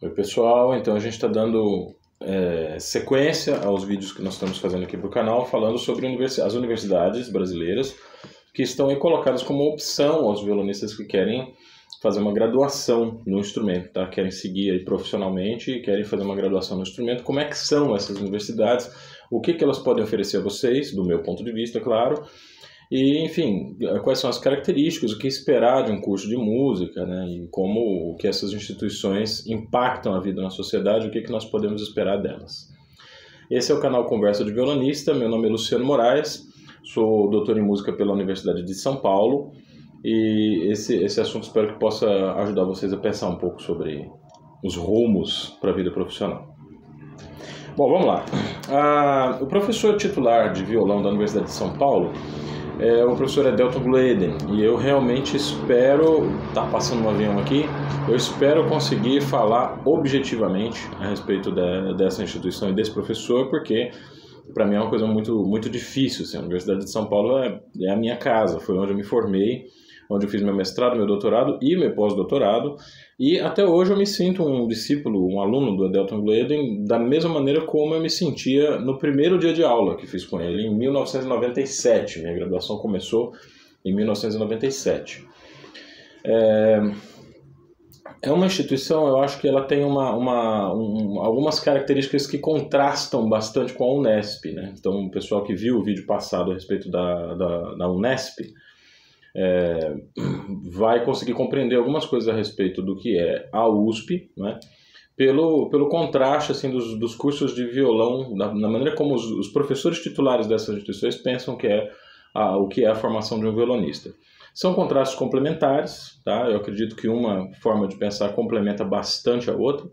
Oi pessoal, então a gente está dando é, sequência aos vídeos que nós estamos fazendo aqui para o canal, falando sobre as universidades brasileiras que estão aí colocadas como opção aos violonistas que querem fazer uma graduação no instrumento, tá? querem seguir aí profissionalmente e querem fazer uma graduação no instrumento. Como é que são essas universidades? O que, que elas podem oferecer a vocês, do meu ponto de vista, claro, e, enfim, quais são as características, o que esperar de um curso de música, né? E como que essas instituições impactam a vida na sociedade, o que, que nós podemos esperar delas. Esse é o canal Conversa de Violonista, meu nome é Luciano Moraes, sou doutor em música pela Universidade de São Paulo e esse, esse assunto espero que possa ajudar vocês a pensar um pouco sobre os rumos para a vida profissional. Bom, vamos lá. Ah, o professor titular de violão da Universidade de São Paulo é o professor Adelton Gleden e eu realmente espero, tá passando um avião aqui, eu espero conseguir falar objetivamente a respeito de, dessa instituição e desse professor, porque para mim é uma coisa muito, muito difícil. Assim, a Universidade de São Paulo é, é a minha casa, foi onde eu me formei onde eu fiz meu mestrado, meu doutorado e meu pós-doutorado. E até hoje eu me sinto um discípulo, um aluno do Adelton Gleden, da mesma maneira como eu me sentia no primeiro dia de aula que fiz com ele, em 1997. Minha graduação começou em 1997. É, é uma instituição, eu acho que ela tem uma, uma, um, algumas características que contrastam bastante com a Unesp. Né? Então, o pessoal que viu o vídeo passado a respeito da, da, da Unesp, é, vai conseguir compreender algumas coisas a respeito do que é a USP, né? pelo, pelo contraste assim, dos, dos cursos de violão, na, na maneira como os, os, professores titulares dessas instituições pensam que é a, o que é a formação de um violonista. São contrastes complementares, tá? eu acredito que uma forma de pensar complementa bastante a outra,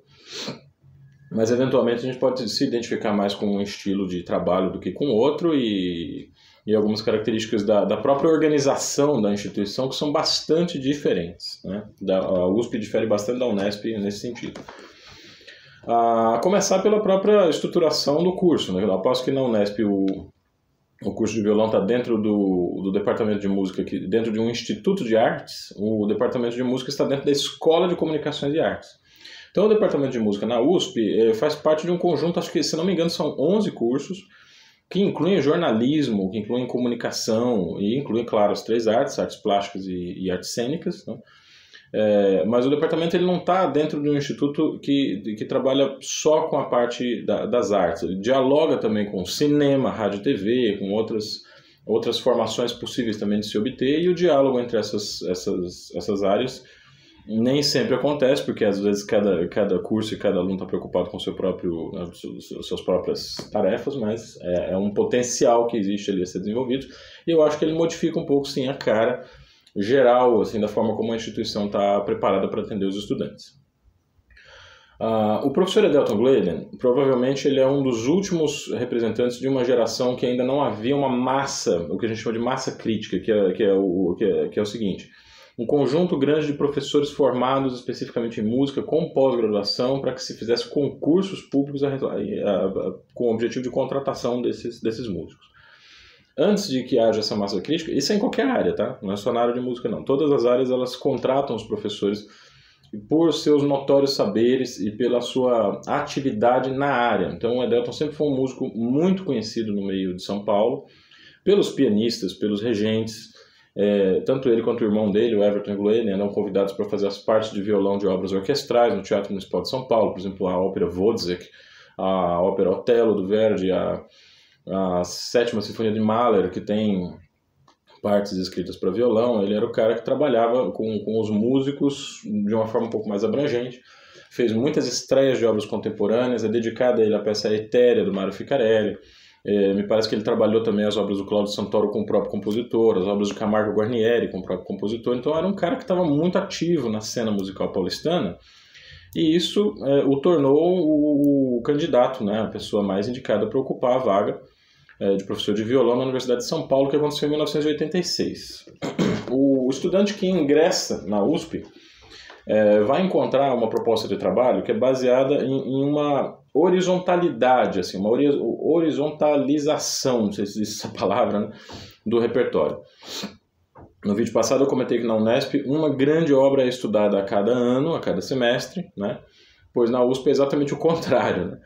mas eventualmente a gente pode se identificar mais com um estilo de trabalho do que com outro e e algumas características da, da própria organização da instituição que são bastante diferentes. Né? Da, a USP difere bastante da Unesp nesse sentido. A começar pela própria estruturação do curso. Né? Eu aposto que na Unesp o, o curso de violão está dentro do, do departamento de música, que, dentro de um instituto de artes, o departamento de música está dentro da Escola de Comunicações e Artes. Então, o departamento de música na USP eh, faz parte de um conjunto, acho que, se não me engano, são 11 cursos, que incluem jornalismo, que incluem comunicação e incluem, claro, as três artes, artes plásticas e, e artes cênicas. Né? É, mas o departamento ele não está dentro de um instituto que, que trabalha só com a parte da, das artes. Ele dialoga também com cinema, rádio TV, com outras, outras formações possíveis também de se obter, e o diálogo entre essas, essas, essas áreas nem sempre acontece, porque às vezes cada, cada curso e cada aluno está preocupado com seu próprio, né, suas próprias tarefas, mas é, é, um potencial que existe ali a ser desenvolvido. E eu acho que ele modifica um pouco, sim, a cara geral assim da forma como a instituição está preparada para atender os estudantes. Uh, o professor Edelton Gladen, provavelmente ele é um dos últimos representantes de uma geração que ainda não havia uma massa, o que a gente chama de massa crítica, que é, que é, o, que é, que é o seguinte um conjunto grande de professores formados especificamente em música com pós-graduação para que se fizesse concursos públicos a, a, a, com o objetivo de contratação desses, desses músicos. Antes de que haja essa massa crítica, isso é em qualquer área, tá? Não é só na área de música, não. Todas as áreas elas contratam os professores por seus notórios saberes e pela sua atividade na área. Então, o Edelton sempre foi um músico muito conhecido no meio de São Paulo, pelos pianistas, pelos regentes, é, tanto ele quanto o irmão dele, o Everton Glenn, eram convidados para fazer as partes de violão de obras orquestrais no Teatro Municipal de São Paulo, por exemplo, a ópera Wozzeck, a ópera Otelo do Verdi, a, a Sétima Sinfonia de Mahler, que tem partes escritas para violão. Ele era o cara que trabalhava com, com os músicos de uma forma um pouco mais abrangente. Fez muitas estreias de obras contemporâneas, é dedicada a ele a peça Etérea, do Mário Ficarelli. É, me parece que ele trabalhou também as obras do Cláudio Santoro com o próprio compositor, as obras do Camargo Guarnieri com o próprio compositor. Então era um cara que estava muito ativo na cena musical paulistana e isso é, o tornou o, o, candidato, né, a pessoa mais indicada para ocupar a vaga é, de professor de violão na Universidade de São Paulo, que aconteceu em 1986. O estudante que ingressa na USP é, vai encontrar uma proposta de trabalho que é baseada em, em uma horizontalidade, assim, uma horizontalização, não sei se existe essa palavra, né, do repertório. No vídeo passado eu comentei que na Unesp uma grande obra é estudada a cada ano, a cada semestre, né? pois na USP é exatamente o contrário. Né?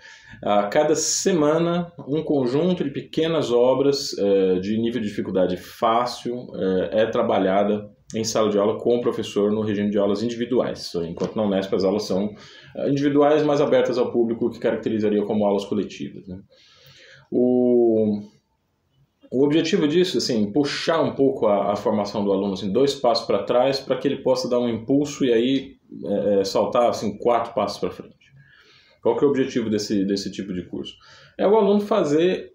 A cada semana, um conjunto de pequenas obras eh, de nível de dificuldade fácil eh, é trabalhada em sala de aula com o professor no regime de aulas individuais, enquanto na Unesp as aulas são eh, individuais, mais abertas ao público, que caracterizaria como aulas coletivas. Né? O, o objetivo disso, assim, puxar um pouco a, a formação do aluno, assim, dois passos para trás, para que ele possa dar um impulso e aí é, saltar assim quatro passos para frente. Qual que é o objetivo desse, desse tipo de curso? É o aluno fazer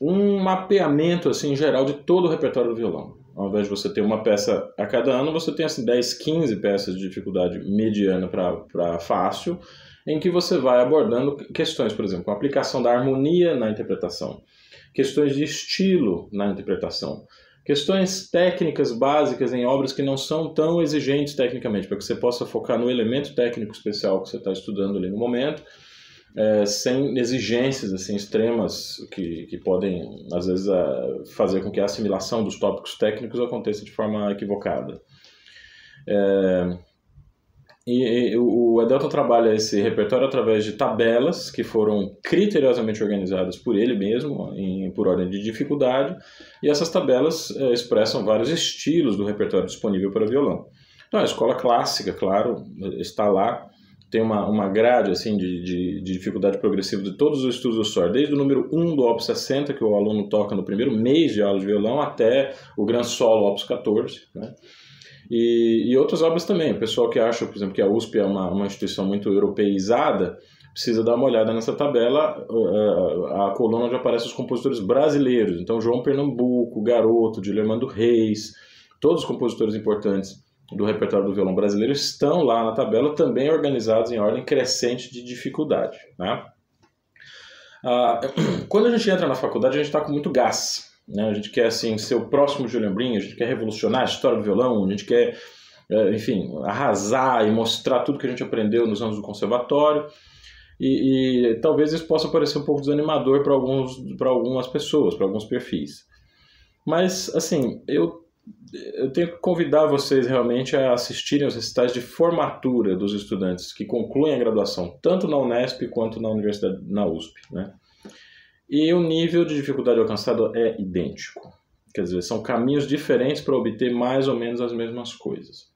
um mapeamento assim geral de todo o repertório do violão. Ao invés de você ter uma peça a cada ano, você tem assim 10, 15 peças de dificuldade mediana para fácil, em que você vai abordando questões, por exemplo, a aplicação da harmonia na interpretação, questões de estilo na interpretação, questões técnicas básicas em obras que não são tão exigentes tecnicamente, para que você possa focar no elemento técnico especial que você está estudando ali no momento, é, sem exigências assim extremas que, que podem às vezes fazer com que a assimilação dos tópicos técnicos aconteça de forma equivocada. É, e, e o Edelton trabalha esse repertório através de tabelas que foram criteriosamente organizadas por ele mesmo, em, por ordem de dificuldade, e essas tabelas é, expressam vários estilos do repertório disponível para violão. Então, a escola clássica, claro, está lá, tem uma, uma grade assim, de, de, de dificuldade progressiva de todos os estudos do SOR, desde o número 1 do Op 60, que o aluno toca no primeiro mês de aula de violão, até o Gran Solo Op 14. Né? E, e outras obras também. O pessoal que acha, por exemplo, que a USP é uma, uma instituição muito europeizada, precisa dar uma olhada nessa tabela, a, a coluna onde aparecem os compositores brasileiros. Então, João Pernambuco, Garoto, Dilemando Reis, todos os compositores importantes do repertório do violão brasileiro estão lá na tabela, também organizados em ordem crescente de dificuldade. Né? Ah, quando a gente entra na faculdade, a gente está com muito gás. Né? A gente quer assim, ser o próximo Julian Brin, a gente quer revolucionar a história do violão, a gente quer, é, enfim, arrasar e mostrar tudo que a gente aprendeu nos anos do conservatório. E, e talvez isso possa parecer um pouco desanimador para algumas pessoas, para alguns perfis. Mas, assim, eu, eu tenho que convidar vocês realmente a assistirem aos recitais de formatura dos estudantes que concluem a graduação, tanto na Unesp quanto na Universidade, na USP, né? e o nível de dificuldade alcançado é idêntico. Quer dizer, são caminhos diferentes para obter mais ou menos as mesmas coisas.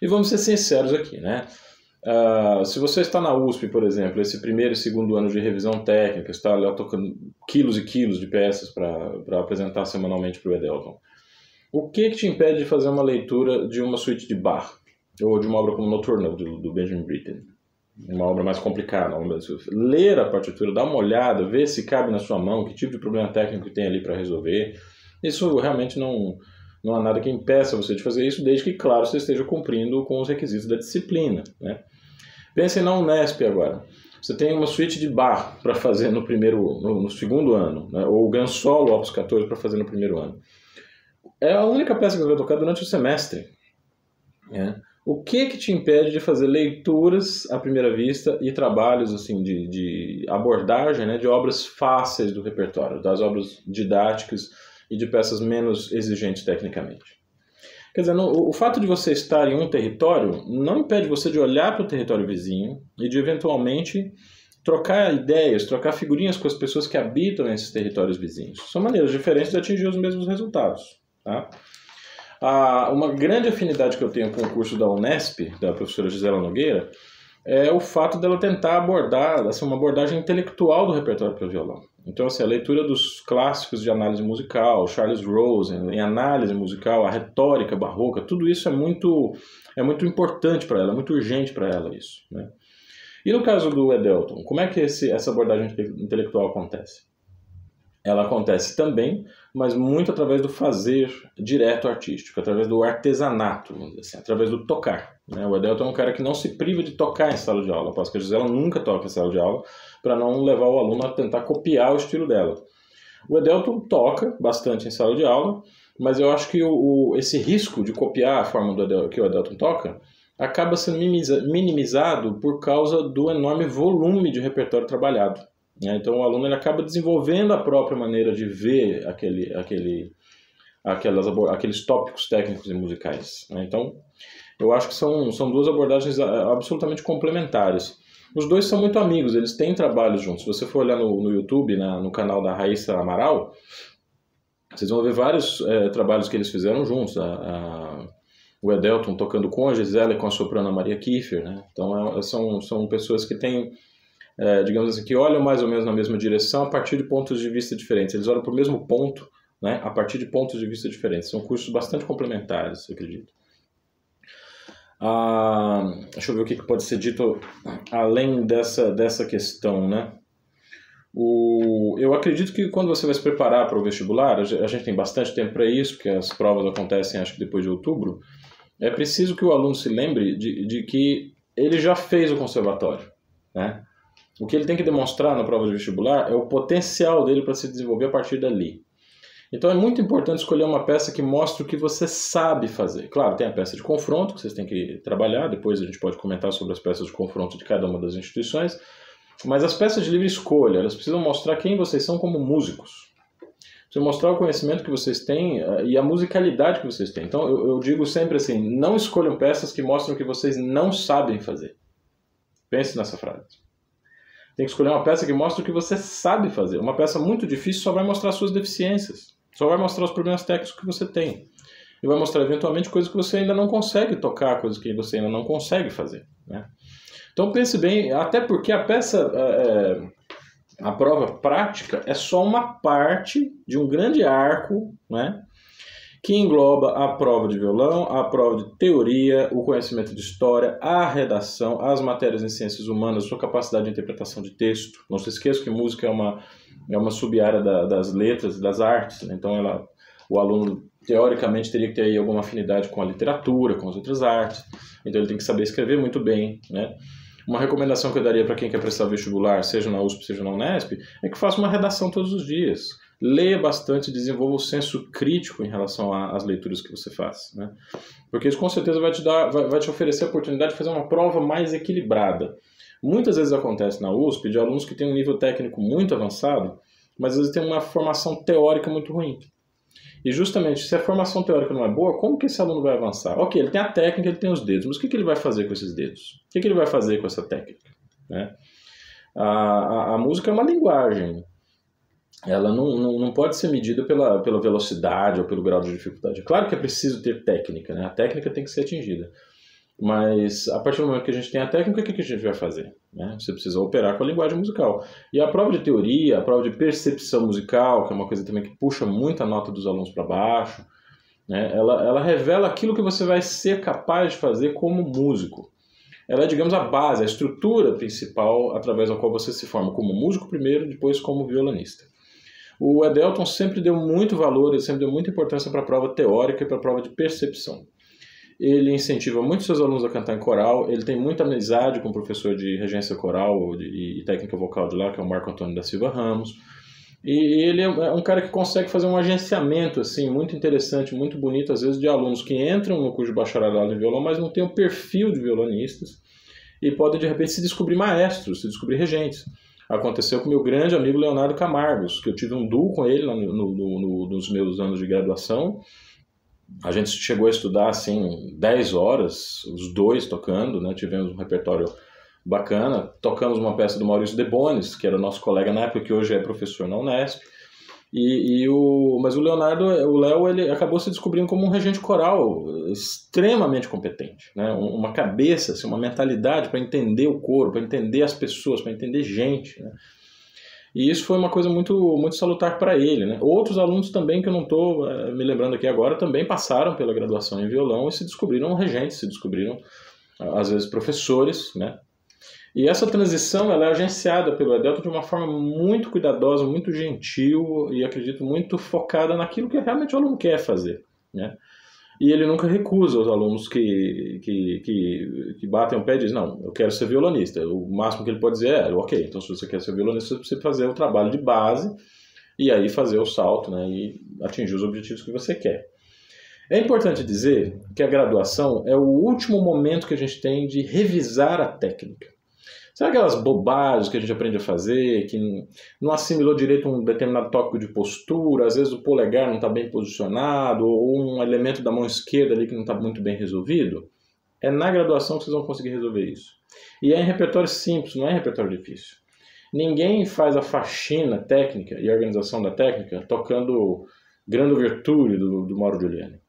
E vamos ser sinceros aqui, né? Uh, se você está na USP, por exemplo, esse primeiro e segundo ano de revisão técnica, está lá tocando quilos e quilos de peças para apresentar semanalmente para o Edelton, o que, que te impede de fazer uma leitura de uma suíte de Bach? Ou de uma obra como Nocturnal, do, do Benjamin Britten? uma obra mais complicada. Uma... Ler a partitura, dar uma olhada, ver se cabe na sua mão, que tipo de problema técnico tem ali para resolver. Isso realmente não, não há nada que impeça você de fazer isso, desde que, claro, você esteja cumprindo com os requisitos da disciplina. Né? Pensem na Unesp agora. Você tem uma suíte de bar para fazer no primeiro, no, no segundo ano, né? ou o Gran Solo Opus 14 para fazer no primeiro ano. É a única peça que você vai tocar durante o semestre. Né? O que que te impede de fazer leituras à primeira vista e trabalhos assim de, de abordagem né, de obras fáceis do repertório, das obras didáticas e de peças menos exigentes tecnicamente? Quer dizer, o fato de você estar em um território não impede você de olhar para o território vizinho e de eventualmente trocar ideias, trocar figurinhas com as pessoas que habitam esses territórios vizinhos. São maneiras diferentes de atingir os mesmos resultados. Tá? A, uma grande afinidade que eu tenho com o curso da Unesp, da professora Gisela Nogueira, é o fato dela tentar abordar assim, uma abordagem intelectual do repertório para violão. Então, assim, a leitura dos clássicos de análise musical, Charles Rosen, em análise musical, a retórica barroca, tudo isso é muito, é muito importante para ela, é muito urgente para ela isso. Né? E no caso do Edelton, como é que esse, essa abordagem intelectual acontece? Ela acontece também, mas muito através do fazer direto artístico, através do artesanato, assim, através do tocar. Né? O Edelton é um cara que não se priva de tocar em sala de aula. A Gisela nunca toca em sala de aula para não levar o aluno a tentar copiar o estilo dela. O Edelton toca bastante em sala de aula, mas eu acho que o, o esse risco de copiar a forma do Edel, que o Edelton toca acaba sendo minimizado por causa do enorme volume de repertório trabalhado. Né? Então o aluno ele acaba desenvolvendo a própria maneira de ver aquele, aquele, aquelas, aqueles tópicos técnicos e musicais. Né? Então eu acho que são, são duas abordagens absolutamente complementares. Os dois são muito amigos, eles têm trabalhos juntos. Se você for olhar no, no YouTube, na, no canal da Raíssa Amaral, vocês vão ver vários é, trabalhos que eles fizeram juntos. A, a, o Edelton tocando com a Gisela e com a soprano Maria Kiefer. Né? Então, é, são, são pessoas que têm, é, digamos assim, que olham mais ou menos na mesma direção a partir de pontos de vista diferentes. Eles olham para o mesmo ponto né, a partir de pontos de vista diferentes. São cursos bastante complementares, acredito. Ah, deixa eu ver o que pode ser dito além dessa, dessa questão, né? O, eu acredito que quando você vai se preparar para o vestibular, a gente tem bastante tempo para isso, porque as provas acontecem acho que depois de outubro, é preciso que o aluno se lembre de, de que ele já fez o conservatório. Né? O que ele tem que demonstrar na prova de vestibular é o potencial dele para se desenvolver a partir dali. Então é muito importante escolher uma peça que mostre o que você sabe fazer. Claro, tem a peça de confronto que vocês têm que trabalhar, depois a gente pode comentar sobre as peças de confronto de cada uma das instituições, mas as peças de livre escolha, elas precisam mostrar quem vocês são como músicos. Precisam mostrar o conhecimento que vocês têm eh, e a musicalidade que vocês têm. Então eu, eu digo sempre assim, não escolham peças que mostram o que vocês não sabem fazer. Pense nessa frase. Tem que escolher uma peça que mostre o que você sabe fazer. Uma peça muito difícil só vai mostrar suas deficiências. Só vai mostrar os problemas técnicos que você tem. E vai mostrar eventualmente coisas que você ainda não consegue tocar, coisas que você ainda não consegue fazer. Né? Então pense bem, até porque a peça, é, é, a prova prática é só uma parte de um grande arco, né? Que engloba a prova de violão, a prova de teoria, o conhecimento de história, a redação, as matérias em ciências humanas, sua capacidade de interpretação de texto. Não se esqueça que música é uma é uma sub-área da, das letras das artes, né? então ela, o aluno teoricamente teria que ter aí alguma afinidade com a literatura, com as outras artes, então ele tem que saber escrever muito bem, né? Uma recomendação que eu daria para quem quer prestar vestibular, seja na USP, seja na Unesp, é que faça uma redação todos os dias. Leia bastante, desenvolva o senso crítico em relação às leituras que você faz, né? Porque isso com certeza vai te dar, vai, vai te oferecer a oportunidade de fazer uma prova mais equilibrada. Muitas vezes acontece na USP de alunos que têm um nível técnico muito avançado, mas às vezes têm uma formação teórica muito ruim. E justamente, se a formação teórica não é boa, como que esse aluno vai avançar? Ok, ele tem a técnica, ele tem os dedos, mas o que, que ele vai fazer com esses dedos? O que, que ele vai fazer com essa técnica? Né? A, a, a, música é uma linguagem. Ela não, não, não pode ser medida pela, pela velocidade ou pelo grau de dificuldade. Claro que é preciso ter técnica, né? a técnica tem que ser atingida. Mas a partir do momento que a gente tem a técnica, o que, a gente vai fazer? Né? Você precisa operar com a linguagem musical. E a prova de teoria, a prova de percepção musical, que é uma coisa também que puxa muito a nota dos alunos para baixo, né? ela, ela revela aquilo que você vai ser capaz de fazer como músico. Ela é, digamos, a base, a estrutura principal através da qual você se forma como músico primeiro, depois como violonista. O Edelton sempre deu muito valor, ele sempre deu muita importância para a prova teórica e para a prova de percepção ele incentiva muito seus alunos a cantar em coral, ele tem muita amizade com o professor de regência coral e técnica vocal de lá, que é o Marco Antônio da Silva Ramos. E ele é um cara que consegue fazer um agenciamento assim muito interessante, muito bonito, às vezes de alunos que entram no curso de bacharelado em violão, mas não têm o perfil de violonistas e podem de repente se descobrir maestros, se descobrir regentes. Aconteceu com meu grande amigo Leonardo Camargos, que eu tive um duo com ele no, no, no, nos meus anos de graduação, a gente chegou a estudar assim 10 horas, os dois tocando, né? Tivemos um repertório bacana. Tocamos uma peça do Maurício Debones, que era nosso colega na época, que hoje é professor na Unesp. E, e o, mas o Leonardo, o Léo, ele acabou se descobrindo como um regente coral extremamente competente, né? Uma cabeça, assim, uma mentalidade para entender o coro, para entender as pessoas, para entender gente, né? E isso foi uma coisa muito, muito salutar para ele. Né? Outros alunos também, que eu não estou é, me lembrando aqui agora, também passaram pela graduação em violão e se descobriram regentes, se descobriram, às vezes, professores. Né? E essa transição ela é agenciada pelo Edelto de uma forma muito cuidadosa, muito gentil e, acredito, muito focada naquilo que realmente o aluno quer fazer. Né? E ele nunca recusa os alunos que, que, que, que, batem o pé e dizem, não, eu quero ser violonista. O máximo que ele pode dizer é, ok, então se você quer ser violonista, você precisa fazer o trabalho de base e aí fazer o salto né, e atingir os objetivos que você quer. É importante dizer que a graduação é o último momento que a gente tem de revisar a técnica. Sabe aquelas bobagens que a gente aprende a fazer, que não assimilou direito um determinado tópico de postura, às vezes o polegar não está bem posicionado, ou um elemento da mão esquerda ali que não está muito bem resolvido? É na graduação que vocês vão conseguir resolver isso. E é em repertório simples, não é em repertório difícil. Ninguém faz a faxina técnica e a organização da técnica tocando Grande Virtude do, do Mauro Giuliani.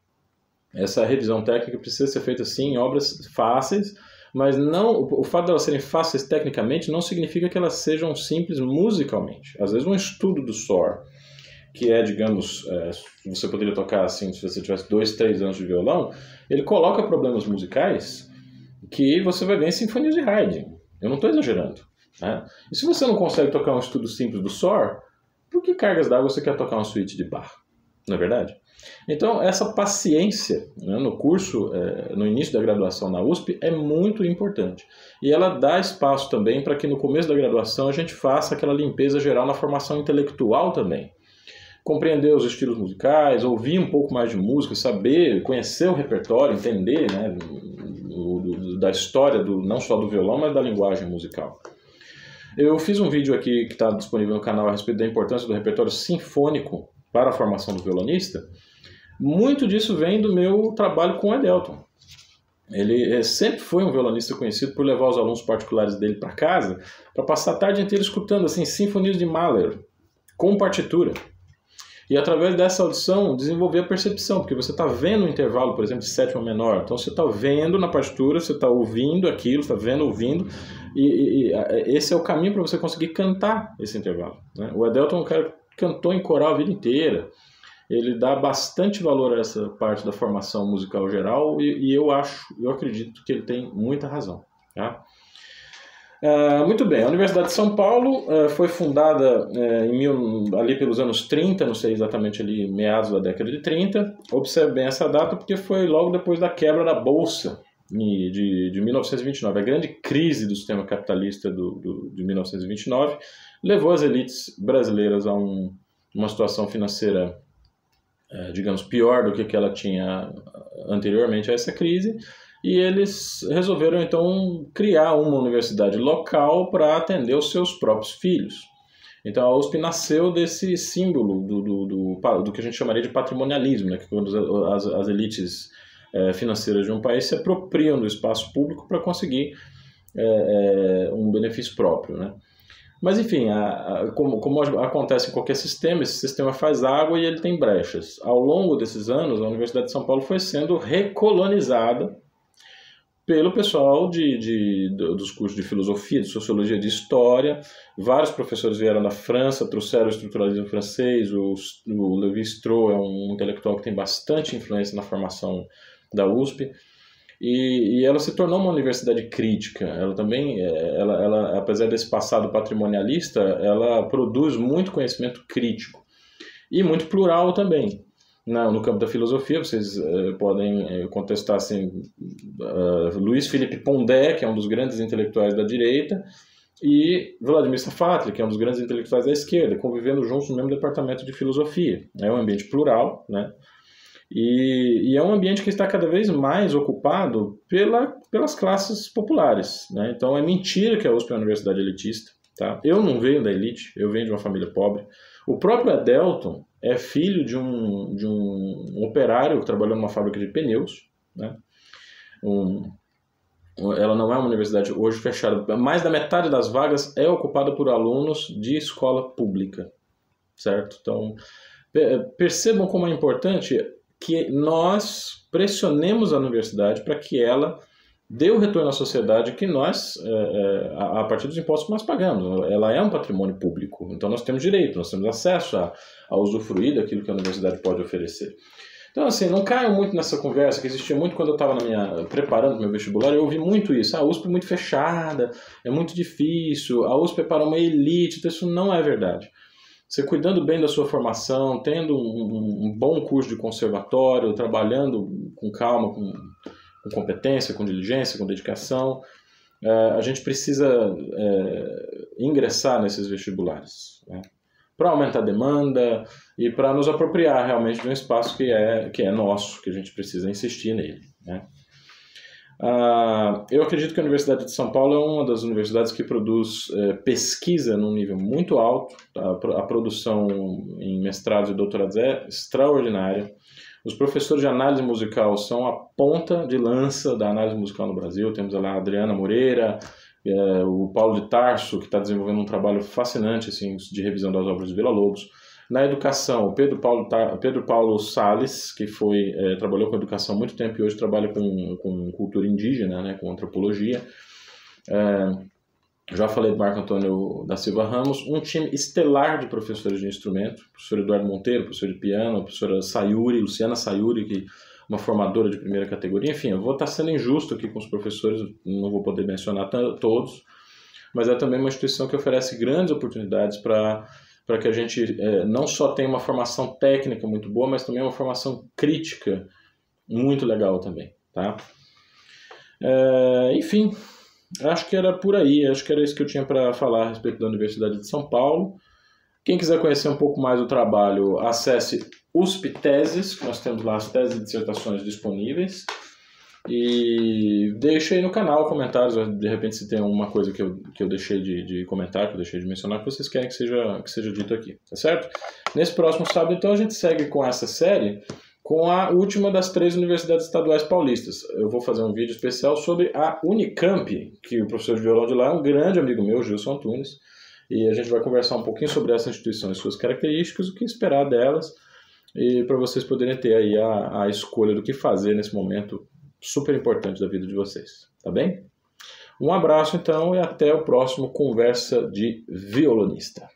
Essa revisão técnica precisa ser feita sim em obras fáceis, mas não o fato de elas serem fáceis tecnicamente não significa que elas sejam simples musicalmente. Às vezes um estudo do SOR, que é, digamos, é, você poderia tocar assim se você tivesse dois, três anos de violão, ele coloca problemas musicais que você vai ver em sinfonias de Haydn. Eu não estou exagerando. Né? E se você não consegue tocar um estudo simples do SOR, por que cargas d'água você quer tocar uma suíte de Bach? Não é verdade? Então, essa paciência né, no curso, é, no início da graduação na USP, é muito importante. E ela dá espaço também para que no começo da graduação a gente faça aquela limpeza geral na formação intelectual também. Compreender os estilos musicais, ouvir um pouco mais de música, saber, conhecer o repertório, entender né, da história do, não só do violão, mas da linguagem musical. Eu fiz um vídeo aqui que está disponível no canal a respeito da importância do repertório sinfônico para a formação do violonista. Muito disso vem do meu trabalho com o Edelton. Ele eh, sempre foi um violonista conhecido por levar os alunos particulares dele para casa para passar a tarde inteira escutando assim sinfonias de Mahler com partitura. E através dessa audição desenvolver a percepção, porque você está vendo o intervalo, por exemplo, de sétima menor. Então você está vendo na partitura, você está ouvindo aquilo, está vendo, ouvindo, e, e, e, esse é o caminho para você conseguir cantar esse intervalo. Né? O Edelton é um cara cantou em coral a vida inteira. Ele dá bastante valor a essa parte da formação musical geral e, e eu acho, eu acredito que ele tem muita razão. Tá? Uh, muito bem, a Universidade de São Paulo uh, foi fundada uh, em mil, ali pelos anos 30, não sei exatamente ali, meados da década de 30. Observe bem essa data porque foi logo depois da quebra da Bolsa de, de 1929. A grande crise do sistema capitalista do, do, de 1929 levou as elites brasileiras a um, uma situação financeira, digamos, pior do que, que ela tinha anteriormente a essa crise e eles resolveram então criar uma universidade local para atender os seus próprios filhos. Então a USP nasceu desse símbolo do, do, do, do que a gente chamaria de patrimonialismo, né? que quando as, as elites é, financeiras de um país se apropriam do espaço público para conseguir é, é, um benefício próprio. Né? Mas enfim, a, a, como, como, acontece em qualquer sistema, esse sistema faz água e ele tem brechas. Ao longo desses anos, a Universidade de São Paulo foi sendo recolonizada pelo pessoal de, de, dos cursos de filosofia, de sociologia, de história. Vários professores vieram da França, trouxeram o estruturalismo francês. O, o Levi Strauss é um intelectual que tem bastante influência na formação da USP. E, e, ela se tornou uma universidade crítica. Ela também, é, ela, ela, apesar desse passado patrimonialista, ela produz muito conhecimento crítico e muito plural também no campo da filosofia, vocês uh, podem uh, contestar assim, uh, Luiz Felipe Pondé, que é um dos grandes intelectuais da direita, e Vladimir Safatli, que é um dos grandes intelectuais da esquerda, convivendo juntos no mesmo departamento de filosofia. É um ambiente plural, né? E, e, é um ambiente que está cada vez mais ocupado pela, pelas classes populares. Né? Então é mentira que a USP é uma universidade elitista. Tá? Eu não venho da elite, eu venho de uma família pobre. O próprio Adelton é filho de um, de um operário que trabalhou numa fábrica de pneus. Né? Um, ela não é uma universidade hoje fechada. Mais da metade das vagas é ocupada por alunos de escola pública, certo? Então, percebam como é importante que nós pressionemos a universidade para que ela dê o retorno à sociedade que nós, é, é, a partir dos impostos que nós pagamos. Ela é um patrimônio público, então nós temos direito, nós temos acesso a, a usufruir daquilo que a universidade pode oferecer. Então, assim, não caiam muito nessa conversa que existia muito quando eu estava minha preparando meu vestibular. Eu ouvi muito isso. Ah, a USP é muito fechada, é muito difícil. A USP é para uma elite. Então, isso não é verdade. Você cuidando bem da sua formação, tendo um, um bom curso de conservatório, trabalhando com calma, com com competência, com diligência, com dedicação, é, a gente precisa é, ingressar nesses vestibulares né? para aumentar a demanda e para nos apropriar realmente de um espaço que é, que é nosso, que a gente precisa insistir nele. Né? Ah, eu acredito que a Universidade de São Paulo é uma das universidades que produz é, pesquisa num nível muito alto. A, a produção em mestrados e doutorados é extraordinária. Os professores de análise musical são a ponta de lança da análise musical no Brasil. Temos lá a Adriana Moreira, é, o Paulo de Tarso, que está desenvolvendo um trabalho fascinante assim, de revisão das obras de Vila Lobos. Na educação, Pedro Paulo, Pedro Paulo Sales, que foi, é, trabalhou com educação há muito tempo e hoje trabalha com, com cultura indígena, né, com antropologia. É, já falei do Marco Antônio da Silva Ramos, um time estelar de professores de instrumento, professor Eduardo Monteiro, professor de piano, professora Sayuri, Luciana Sayuri, que uma formadora de primeira categoria. Enfim, eu vou estar sendo injusto aqui com os professores, não vou poder mencionar todos, mas é também uma instituição que oferece grandes oportunidades para para que a gente é, não só tenha uma formação técnica muito boa, mas também uma formação crítica muito legal também, tá? É, enfim, Acho que era por aí, acho que era isso que eu tinha para falar a respeito da Universidade de São Paulo. Quem quiser conhecer um pouco mais do trabalho, acesse USP Teses, que nós temos lá as teses e dissertações disponíveis. E deixe aí no canal comentários, de repente se tem alguma coisa que eu, que eu deixei de, de comentar, que eu deixei de mencionar, que vocês querem que seja, que seja dito aqui, tá certo? Nesse próximo sábado, então, a gente segue com essa série com a última das três universidades estaduais paulistas. Eu vou fazer um vídeo especial sobre a Unicamp, que o professor de violão de lá é um grande amigo meu, Gilson Antunes, e a gente vai conversar um pouquinho sobre essa instituição e suas características, o que esperar delas, e para vocês poderem ter aí a, a escolha do que fazer nesse momento super importante da vida de vocês, tá bem? Um abraço então e até o próximo Conversa de Violonista.